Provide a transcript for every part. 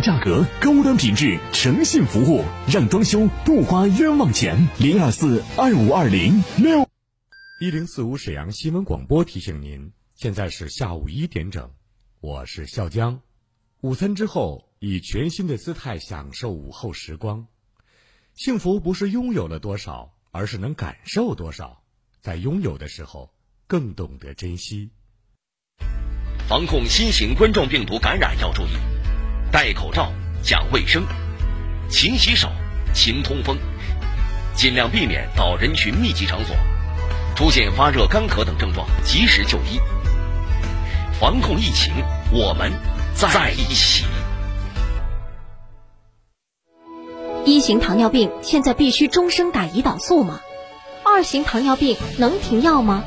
价格，高端品质，诚信服务，让装修不花冤枉钱。零二四二五二零六一零四五沈阳新闻广播提醒您，现在是下午一点整，我是笑江。午餐之后，以全新的姿态享受午后时光。幸福不是拥有了多少，而是能感受多少。在拥有的时候，更懂得珍惜。防控新型冠状病毒感染要注意。戴口罩，讲卫生，勤洗手，勤通风，尽量避免到人群密集场所。出现发热、干咳等症状，及时就医。防控疫情，我们在一起。一型糖尿病现在必须终生打胰岛素吗？二型糖尿病能停药吗？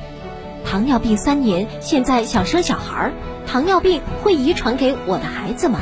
糖尿病三年，现在想生小孩，糖尿病会遗传给我的孩子吗？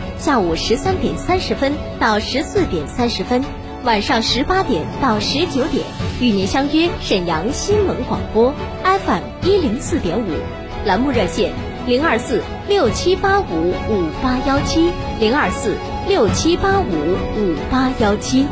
下午十三点三十分到十四点三十分，晚上十八点到十九点，与您相约沈阳新闻广播 FM 一零四点五，栏目热线零二四六七八五五八幺七零二四六七八五五八幺七。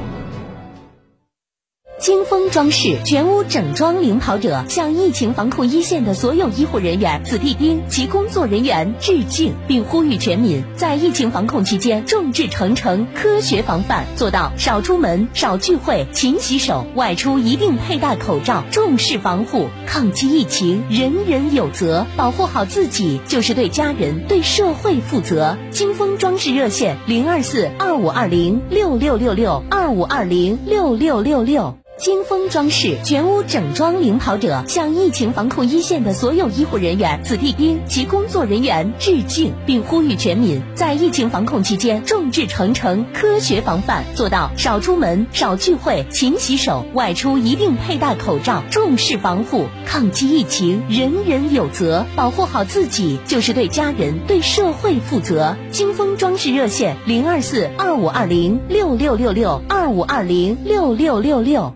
金风装饰全屋整装领跑者向疫情防控一线的所有医护人员、子弟兵及工作人员致敬，并呼吁全民在疫情防控期间众志成城、科学防范，做到少出门、少聚会、勤洗手，外出一定佩戴口罩，重视防护。抗击疫情，人人有责，保护好自己就是对家人、对社会负责。金风装饰热线零二四二五二零六六六六二五二零六六六六。金风装饰全屋整装领跑者向疫情防控一线的所有医护人员、子弟兵及工作人员致敬，并呼吁全民在疫情防控期间众志成城、科学防范，做到少出门、少聚会、勤洗手，外出一定佩戴口罩，重视防护。抗击疫情，人人有责，保护好自己就是对家人、对社会负责。金风装饰热线零二四二五二零六六六六二五二零六六六六。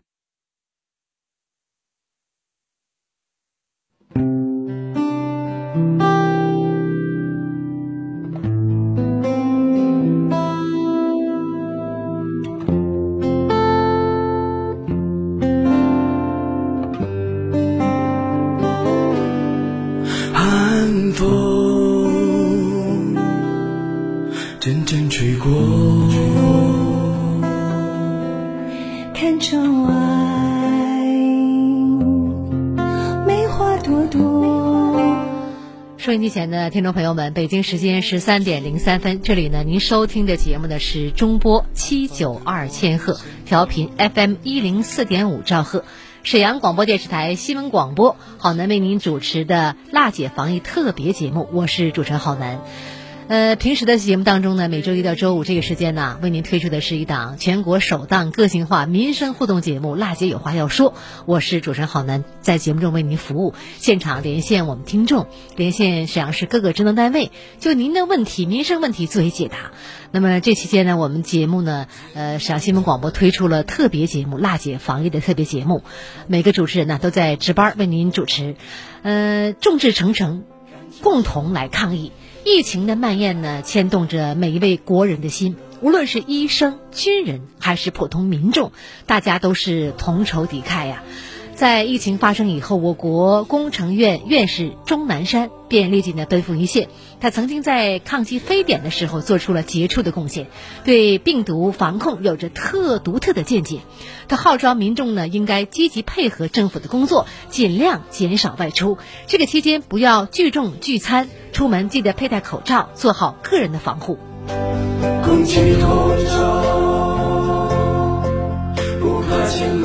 前的听众朋友们，北京时间十三点零三分，这里呢，您收听的节目呢是中波七九二千赫调频 FM 一零四点五兆赫，沈阳广播电视台新闻广播，好男为您主持的辣姐防疫特别节目，我是主持人郝楠。呃，平时的节目当中呢，每周一到周五这个时间呢，为您推出的是一档全国首档个性化民生互动节目《辣姐有话要说》，我是主持人郝楠，在节目中为您服务，现场连线我们听众，连线沈阳市各个职能单位，就您的问题、民生问题作为解答。那么这期间呢，我们节目呢，呃，沈阳新闻广播推出了特别节目《辣姐防疫》的特别节目，每个主持人呢都在值班为您主持，呃，众志成城，共同来抗疫。疫情的蔓延呢，牵动着每一位国人的心。无论是医生、军人，还是普通民众，大家都是同仇敌忾呀。在疫情发生以后，我国工程院院士钟南山便立即呢奔赴一线。他曾经在抗击非典的时候做出了杰出的贡献，对病毒防控有着特独特的见解。他号召民众呢，应该积极配合政府的工作，尽量减少外出。这个期间不要聚众聚餐，出门记得佩戴口罩，做好个人的防护。空气，不怕前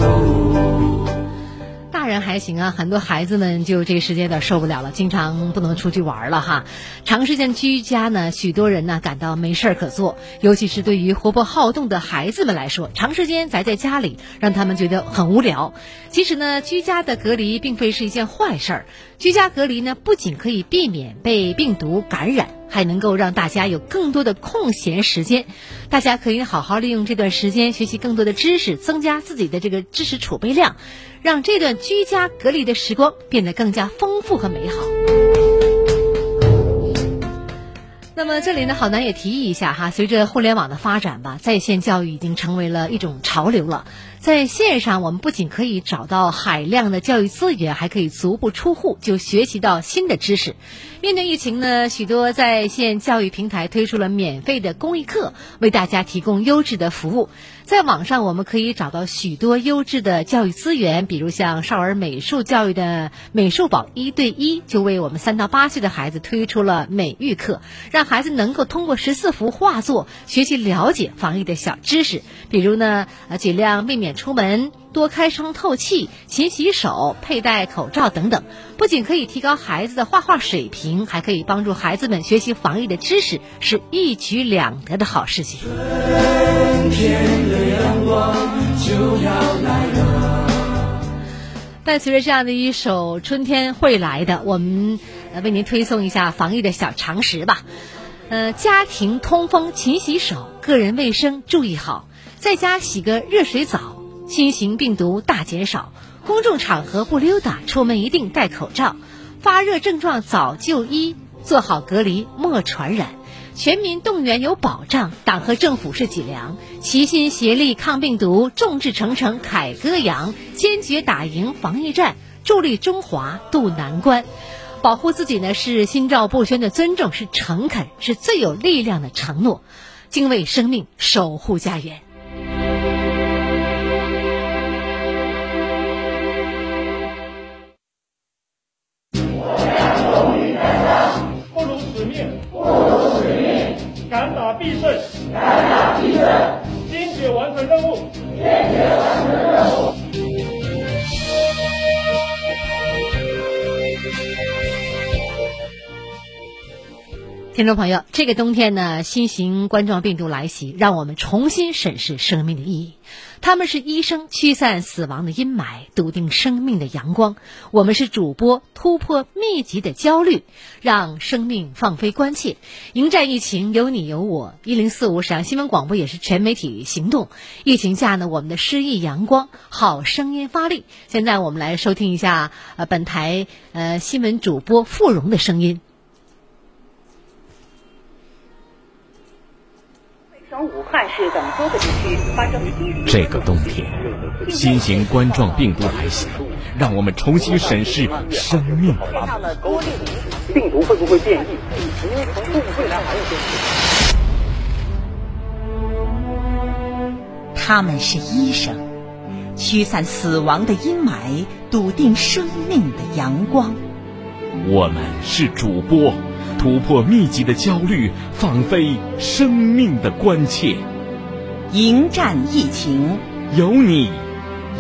路。还行啊，很多孩子们就这个时间有点受不了了，经常不能出去玩了哈。长时间居家呢，许多人呢感到没事儿可做，尤其是对于活泼好动的孩子们来说，长时间宅在家里，让他们觉得很无聊。其实呢，居家的隔离并非是一件坏事，居家隔离呢不仅可以避免被病毒感染。还能够让大家有更多的空闲时间，大家可以好好利用这段时间学习更多的知识，增加自己的这个知识储备量，让这段居家隔离的时光变得更加丰富和美好。那么这里呢，好男也提议一下哈，随着互联网的发展吧，在线教育已经成为了一种潮流了。在线上，我们不仅可以找到海量的教育资源，还可以足不出户就学习到新的知识。面对疫情呢，许多在线教育平台推出了免费的公益课，为大家提供优质的服务。在网上，我们可以找到许多优质的教育资源，比如像少儿美术教育的美术宝一对一，就为我们三到八岁的孩子推出了美育课，让孩子能够通过十四幅画作学习了解防疫的小知识，比如呢，呃，尽量避免出门。多开窗透气，勤洗手，佩戴口罩等等，不仅可以提高孩子的画画水平，还可以帮助孩子们学习防疫的知识，是一举两得的好事情。春天的阳光就要来了伴随着这样的一首《春天会来的》，我们为您推送一下防疫的小常识吧。呃，家庭通风，勤洗手，个人卫生注意好，在家洗个热水澡。新型病毒大减少，公众场合不溜达，出门一定戴口罩。发热症状早就医，做好隔离莫传染。全民动员有保障，党和政府是脊梁，齐心协力抗病毒，众志成城凯歌扬，坚决打赢防疫战，助力中华渡难关。保护自己呢，是心照不宣的尊重，是诚恳，是最有力量的承诺。敬畏生命，守护家园。必胜，必胜，坚决完成任务，坚决完成任务。听众朋友，这个冬天呢，新型冠状病毒来袭，让我们重新审视生命的意义。他们是医生，驱散死亡的阴霾，笃定生命的阳光。我们是主播，突破密集的焦虑，让生命放飞关切。迎战疫情，有你有我。一零四五沈阳新闻广播也是全媒体行动。疫情下呢，我们的诗意阳光，好声音发力。现在我们来收听一下呃本台呃新闻主播付荣的声音。武汉市等多个地区发生这个冬天，新型冠状病毒来袭，让我们重新审视生命的意义。病毒会不会变异？因为从未来还有变异。他们是医生，驱散死亡的阴霾，笃定生命的阳光。我们是主播。突破密集的焦虑，放飞生命的关切，迎战疫情，有你，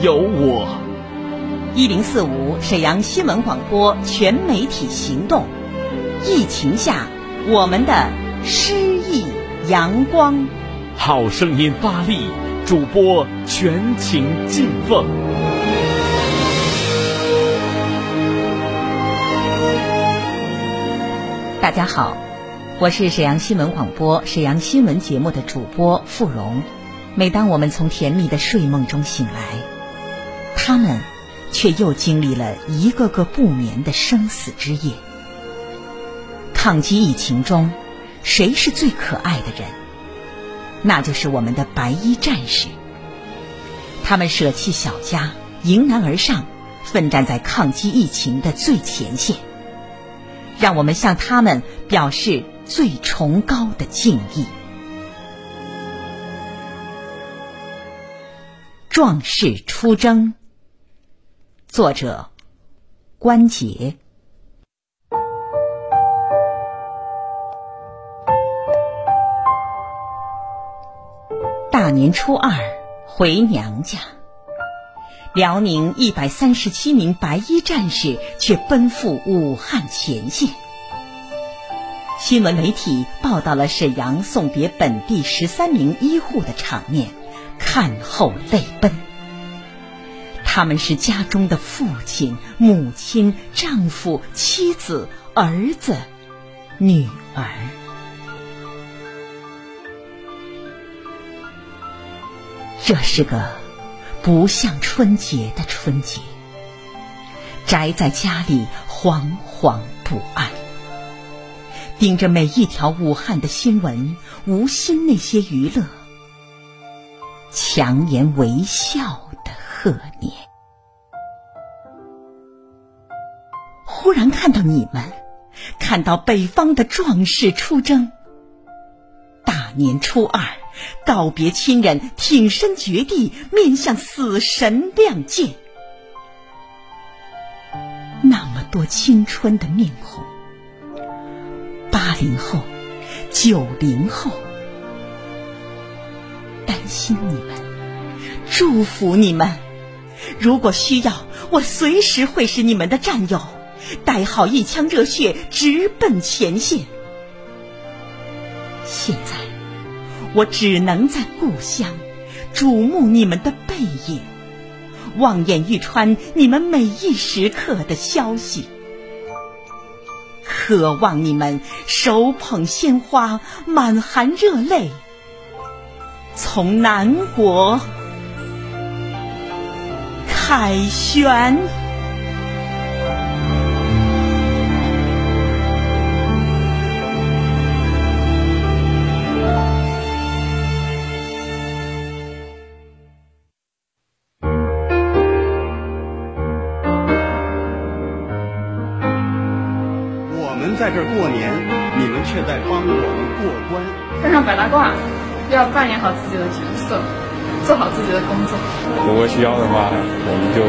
有我。一零四五沈阳新闻广播全媒体行动，疫情下我们的诗意阳光，好声音发力，主播全情敬奉。大家好，我是沈阳新闻广播沈阳新闻节目的主播付荣。每当我们从甜蜜的睡梦中醒来，他们却又经历了一个个不眠的生死之夜。抗击疫情中，谁是最可爱的人？那就是我们的白衣战士。他们舍弃小家，迎难而上，奋战在抗击疫情的最前线。让我们向他们表示最崇高的敬意。壮士出征。作者：关杰。大年初二回娘家，辽宁一百三十七名白衣战士却奔赴武汉前线。新闻媒体报道了沈阳送别本地十三名医护的场面，看后泪奔。他们是家中的父亲、母亲、丈夫、妻子、儿子、女儿。这是个不像春节的春节，宅在家里惶惶不安。盯着每一条武汉的新闻，无心那些娱乐，强颜微笑的贺年。忽然看到你们，看到北方的壮士出征。大年初二，告别亲人，挺身绝地，面向死神亮剑。那么多青春的面孔。八零后、九零后，担心你们，祝福你们。如果需要，我随时会是你们的战友，带好一腔热血，直奔前线。现在，我只能在故乡瞩目你们的背影，望眼欲穿你们每一时刻的消息。渴望你们手捧鲜花，满含热泪，从南国凯旋。在帮我们过关。穿上白大褂，要扮演好自己的角色，做好自己的工作。如果需要的话，我们就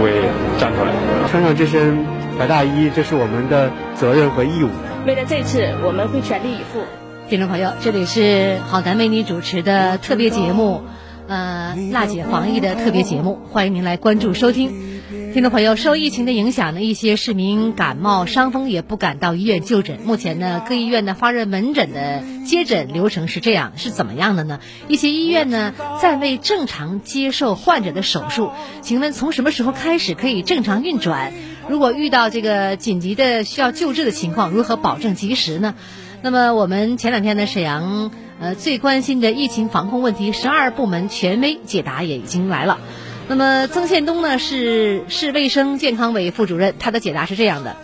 会站出来。穿上这身白大衣，这是我们的责任和义务。为了这次，我们会全力以赴。听众朋友，这里是好男为你主持的特别节目，呃，娜姐防疫的特别节目，欢迎您来关注收听。听众朋友，受疫情的影响呢，一些市民感冒伤风也不敢到医院就诊。目前呢，各医院的发热门诊的接诊流程是这样，是怎么样的呢？一些医院呢，暂未正常接受患者的手术。请问从什么时候开始可以正常运转？如果遇到这个紧急的需要救治的情况，如何保证及时呢？那么我们前两天呢，沈阳呃最关心的疫情防控问题，十二部门权威解答也已经来了。那么曾宪东呢是市卫生健康委副主任，他的解答是这样的：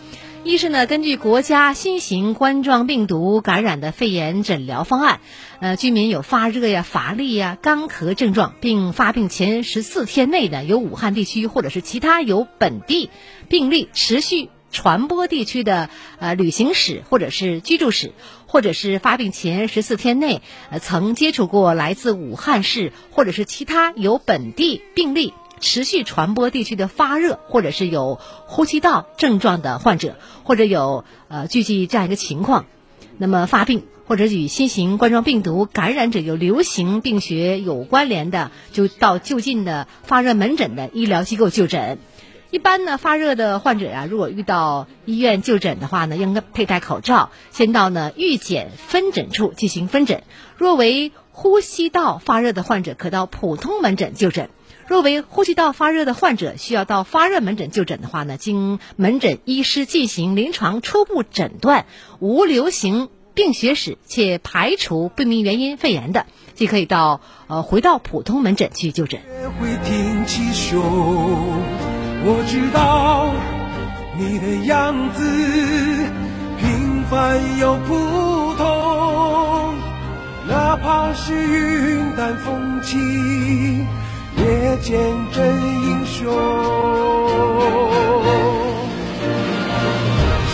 一是呢，根据国家新型冠状病毒感染的肺炎诊疗方案，呃，居民有发热呀、乏力呀、干咳症状，并发病前十四天内呢，有武汉地区或者是其他有本地病例持续传播地区的呃旅行史或者是居住史。或者是发病前十四天内，呃，曾接触过来自武汉市或者是其他有本地病例持续传播地区的发热，或者是有呼吸道症状的患者，或者有呃聚集这样一个情况，那么发病或者与新型冠状病毒感染者有流行病学有关联的，就到就近的发热门诊的医疗机构就诊。一般呢，发热的患者呀，如果遇到医院就诊的话呢，应该佩戴口罩，先到呢预检分诊处进行分诊。若为呼吸道发热的患者，可到普通门诊就诊。若为呼吸道发热的患者，需要到发热门诊就诊的话呢，经门诊医师进行临床初步诊断，无流行病学史且排除不明原因肺炎的，即可以到呃回到普通门诊去就诊。我知道你的样子平凡又普通，哪怕是云淡风轻，也见真英雄。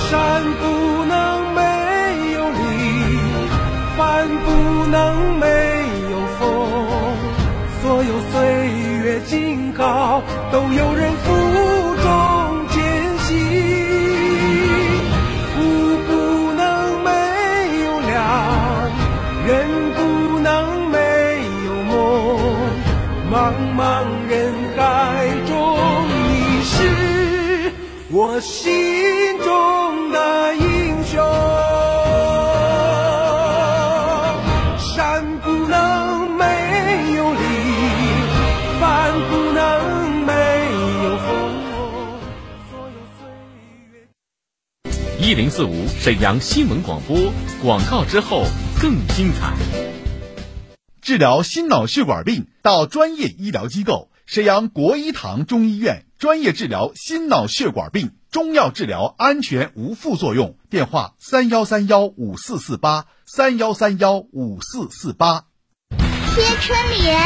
山不能没有林，帆不能没有风，所有岁月静好，都有人茫茫人海中，你是我心中的英雄。山不能没有你，帆不能没有风。一零四五沈阳新闻广播广告之后更精彩。治疗心脑血管病到专业医疗机构沈阳国医堂中医院，专业治疗心脑血管病，中药治疗安全无副作用。电话：三幺三幺五四四八三幺三幺五四四八。贴春联，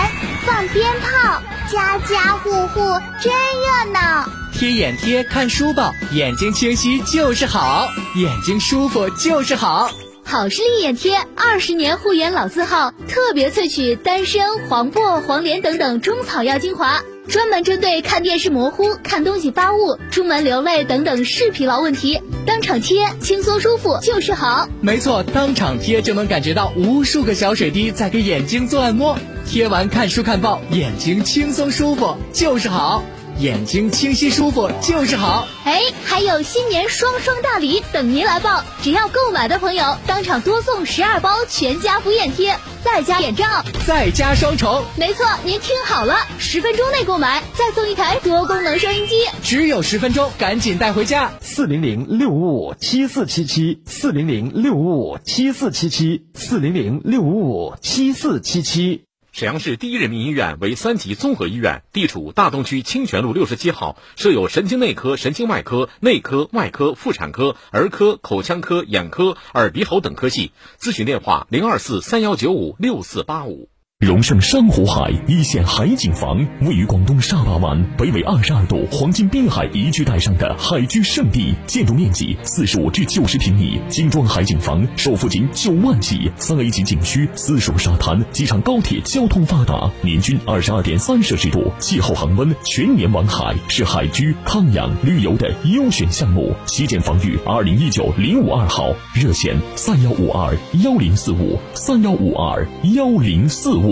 放鞭炮，家家户户真热闹。贴眼贴，看书报，眼睛清晰就是好，眼睛舒服就是好。好视力眼贴，二十年护眼老字号，特别萃取丹参、黄柏、黄连等等中草药精华，专门针对看电视模糊、看东西发雾、出门流泪等等视疲劳问题，当场贴，轻松舒服就是好。没错，当场贴就能感觉到无数个小水滴在给眼睛做按摩，贴完看书看报，眼睛轻松舒服就是好。眼睛清晰舒服就是好，哎，还有新年双双大礼等您来报！只要购买的朋友，当场多送十二包全家福眼贴，再加眼罩，再加双重。没错，您听好了，十分钟内购买，再送一台多功能收音机，只有十分钟，赶紧带回家。四零零六五五七四七七，四零零六五五七四七七，四零零六五五七四七七。沈阳市第一人民医院为三级综合医院，地处大东区清泉路六十七号，设有神经内科、神经外科、内科、外科、妇产科、儿科、口腔科、眼科、耳鼻喉等科系。咨询电话：零二四三幺九五六四八五。荣盛珊瑚海一线海景房位于广东沙巴湾北纬二十二度黄金滨海宜居带上的海居胜地，建筑面积四十五至九十平米，精装海景房首付仅九万起，三 A 级景区，私属沙滩，机场高铁交通发达，年均二十二点三摄氏度，气候恒温，全年玩海，是海居康养旅游的优选项目。西建防御二零一九零五二号热线三幺五二幺零四五三幺五二幺零四五。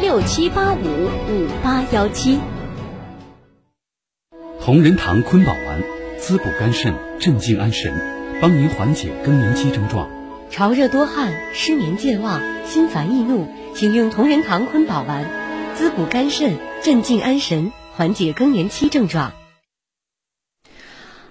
六七八五五八幺七。同仁堂坤宝丸，滋补肝肾，镇静安神，帮您缓解更年期症状。潮热多汗、失眠健忘、心烦易怒，请用同仁堂坤宝丸，滋补肝肾，镇静安神，缓解更年期症状。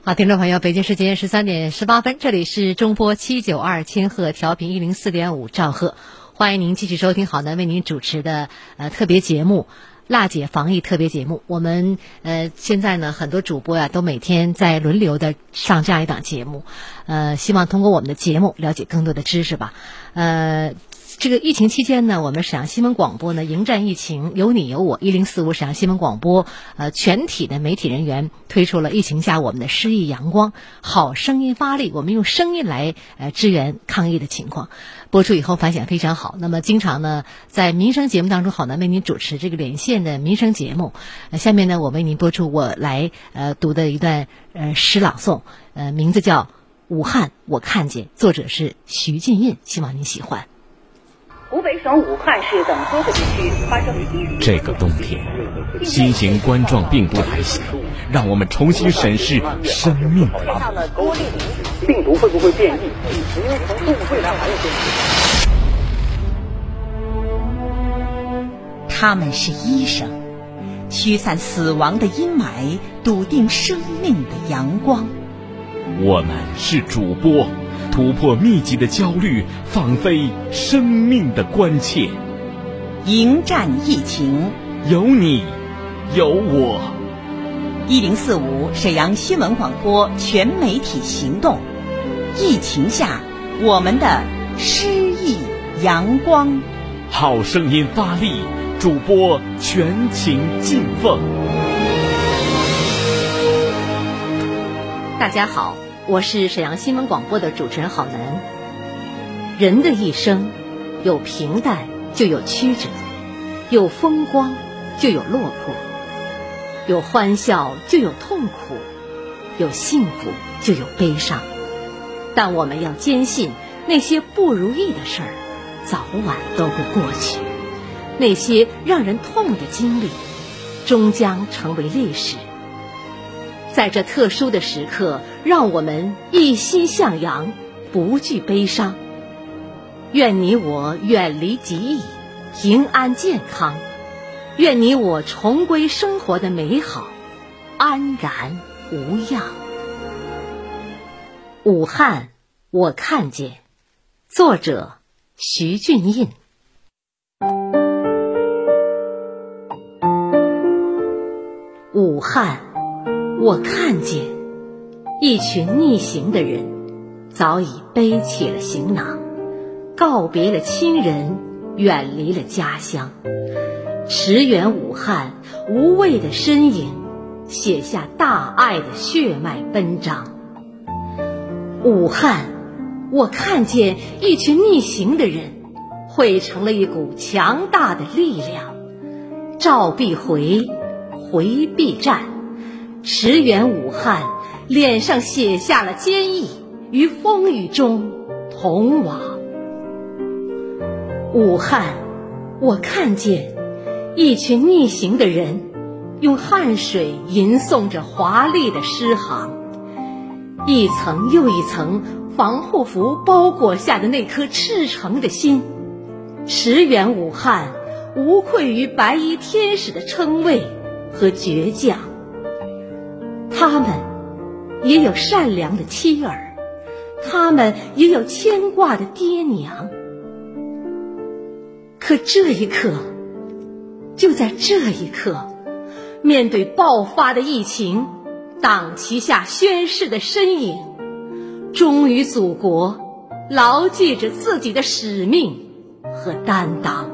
好，听众朋友，北京时间十三点十八分，这里是中波七九二千赫调频一零四点五兆赫，欢迎您继续收听好男为您主持的呃特别节目。辣姐防疫特别节目，我们呃现在呢很多主播呀都每天在轮流的上这样一档节目，呃希望通过我们的节目了解更多的知识吧。呃，这个疫情期间呢，我们沈阳新闻广播呢迎战疫情，有你有我，一零四五沈阳新闻广播呃全体的媒体人员推出了疫情下我们的诗意阳光好声音发力，我们用声音来呃支援抗疫的情况。播出以后反响非常好。那么，经常呢，在民生节目当中，好男为您主持这个连线的民生节目。下面呢，我为您播出我来呃读的一段呃诗朗诵，呃，名字叫《武汉我看见》，作者是徐进印，希望您喜欢。湖北省武汉市等多个地区发生这个冬天，新型冠状病毒来袭，让我们重新审视生命的意义。病毒会不会变异？因为从动物未来还有变异。他们是医生，驱散死亡的阴霾，笃定生命的阳光。我们是主播，突破密集的焦虑，放飞生命的关切。迎战疫情，有你，有我。一零四五沈阳新闻广播全媒体行动，疫情下我们的诗意阳光。好声音发力，主播全情敬奉。大家好，我是沈阳新闻广播的主持人郝楠。人的一生，有平淡就有曲折，有风光就有落魄，有欢笑就有痛苦，有幸福就有悲伤。但我们要坚信，那些不如意的事儿。早晚都会过去，那些让人痛的经历，终将成为历史。在这特殊的时刻，让我们一心向阳，不惧悲伤。愿你我远离疾疫，平安健康；愿你我重归生活的美好，安然无恙。武汉，我看见。作者。徐俊印。武汉，我看见一群逆行的人，早已背起了行囊，告别了亲人，远离了家乡，驰援武汉，无畏的身影，写下大爱的血脉奔张。武汉。我看见一群逆行的人，汇成了一股强大的力量，召必回，回必战，驰援武汉，脸上写下了坚毅，于风雨中同往。武汉，我看见一群逆行的人，用汗水吟诵着华丽的诗行，一层又一层。防护服包裹下的那颗赤诚的心，驰援武汉，无愧于白衣天使的称谓和倔强。他们也有善良的妻儿，他们也有牵挂的爹娘。可这一刻，就在这一刻，面对爆发的疫情，党旗下宣誓的身影。忠于祖国，牢记着自己的使命和担当。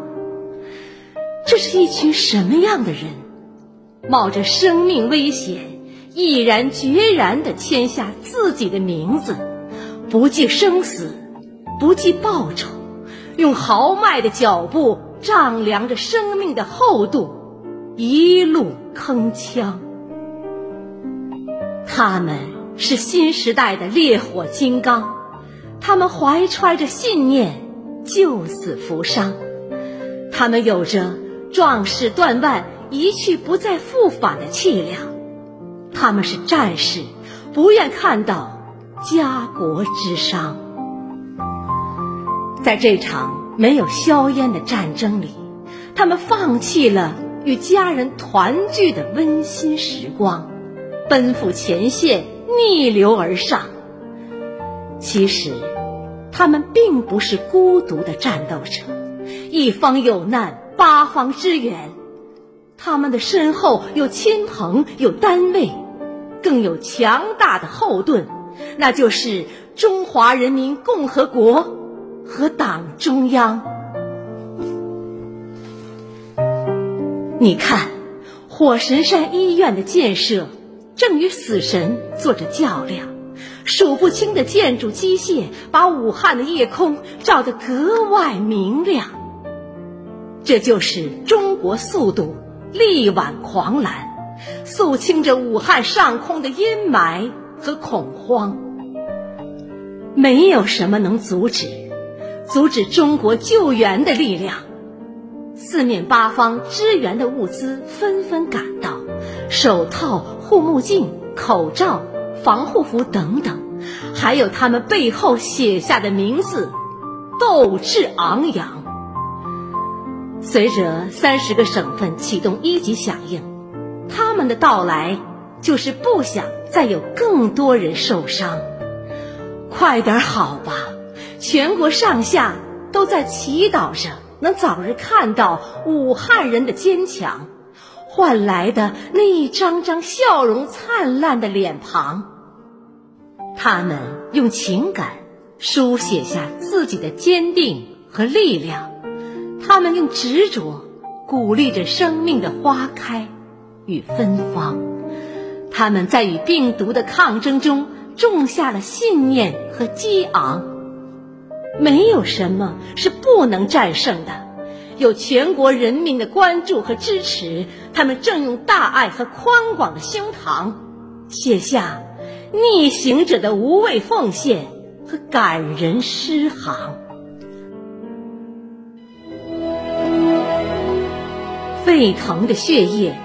这是一群什么样的人？冒着生命危险，毅然决然地签下自己的名字，不计生死，不计报酬，用豪迈的脚步丈量着生命的厚度，一路铿锵。他们。是新时代的烈火金刚，他们怀揣着信念，救死扶伤；他们有着壮士断腕、一去不再复返的气量；他们是战士，不愿看到家国之伤。在这场没有硝烟的战争里，他们放弃了与家人团聚的温馨时光，奔赴前线。逆流而上。其实，他们并不是孤独的战斗者，一方有难，八方支援。他们的身后有亲朋，有单位，更有强大的后盾，那就是中华人民共和国和党中央。你看，火神山医院的建设。正与死神做着较量，数不清的建筑机械把武汉的夜空照得格外明亮。这就是中国速度力挽狂澜，肃清着武汉上空的阴霾和恐慌。没有什么能阻止，阻止中国救援的力量。四面八方支援的物资纷纷赶到，手套。护目镜、口罩、防护服等等，还有他们背后写下的名字，斗志昂扬。随着三十个省份启动一级响应，他们的到来就是不想再有更多人受伤。快点好吧，全国上下都在祈祷着能早日看到武汉人的坚强，换来的那一张张笑容灿烂的脸庞。他们用情感书写下自己的坚定和力量，他们用执着鼓励着生命的花开与芬芳，他们在与病毒的抗争中种下了信念和激昂。没有什么是不能战胜的，有全国人民的关注和支持，他们正用大爱和宽广的胸膛写下。逆行者的无畏奉献和感人诗行，沸腾的血液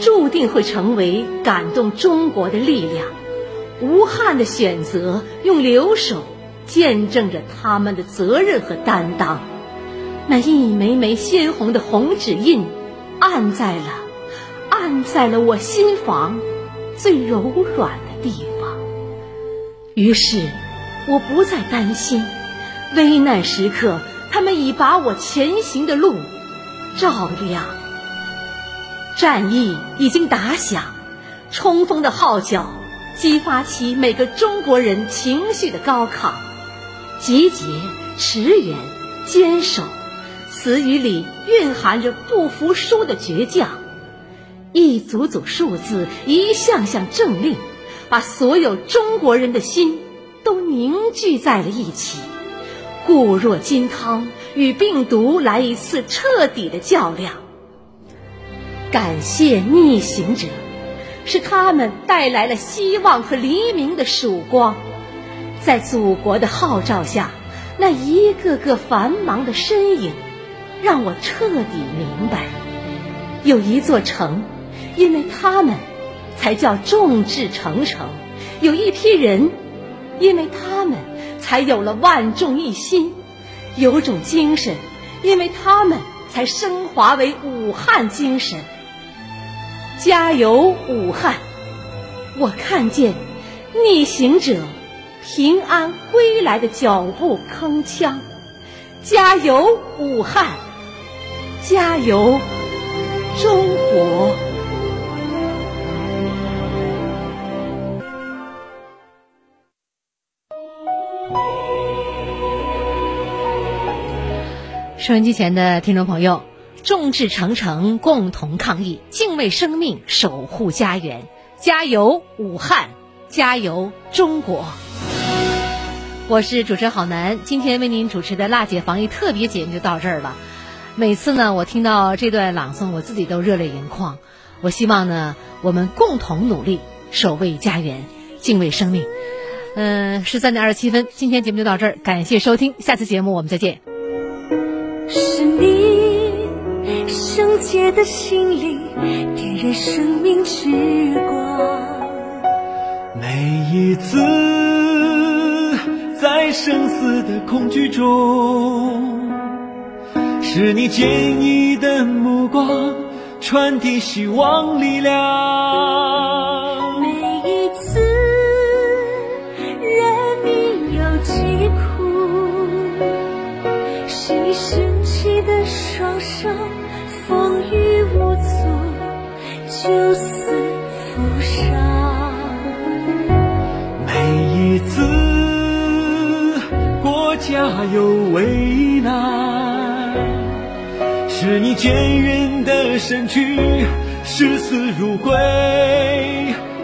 注定会成为感动中国的力量。无憾的选择，用留守见证着他们的责任和担当。那一枚枚鲜红的红指印，按在了，按在了我心房最柔软的地方。于是，我不再担心，危难时刻，他们已把我前行的路照亮。战役已经打响，冲锋的号角激发起每个中国人情绪的高亢。集结、驰援、坚守，词语里蕴含着不服输的倔强。一组组数字，一项项政令。把所有中国人的心都凝聚在了一起，固若金汤，与病毒来一次彻底的较量。感谢逆行者，是他们带来了希望和黎明的曙光。在祖国的号召下，那一个个繁忙的身影，让我彻底明白，有一座城，因为他们。才叫众志成城，有一批人，因为他们才有了万众一心；有种精神，因为他们才升华为武汉精神。加油，武汉！我看见逆行者平安归来的脚步铿锵。加油，武汉！加油，中国！收音机前的听众朋友，众志成城，共同抗疫，敬畏生命，守护家园，加油，武汉！加油，中国！我是主持人郝楠，今天为您主持的辣姐防疫特别节目就到这儿了。每次呢，我听到这段朗诵，我自己都热泪盈眶。我希望呢，我们共同努力，守卫家园，敬畏生命。嗯，十三点二十七分，今天节目就到这儿，感谢收听，下次节目我们再见。是你洁的心灵，点燃生命之光。每一次在生死的恐惧中，是你坚毅的目光传递希望力量。家有危难，是你坚韧的身躯，视死如归，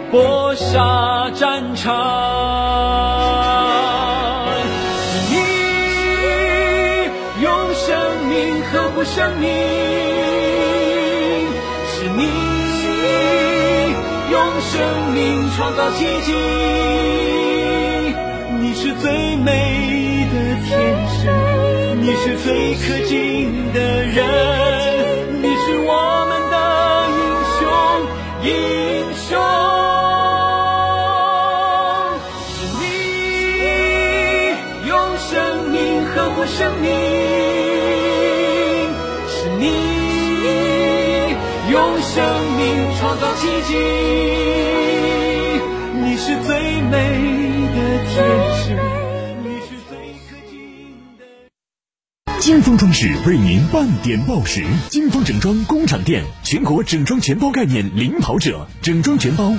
搏杀战场。你用生命呵护生命是你用生命创造奇迹，你是最美天使，你是最可敬的人，你是我们的英雄，英雄是你用生命呵护生命。是你用生命创造。奇迹。你是最美的天使，只为您半点报时。金风整装工厂店，全国整装全包概念领跑者，整装全包。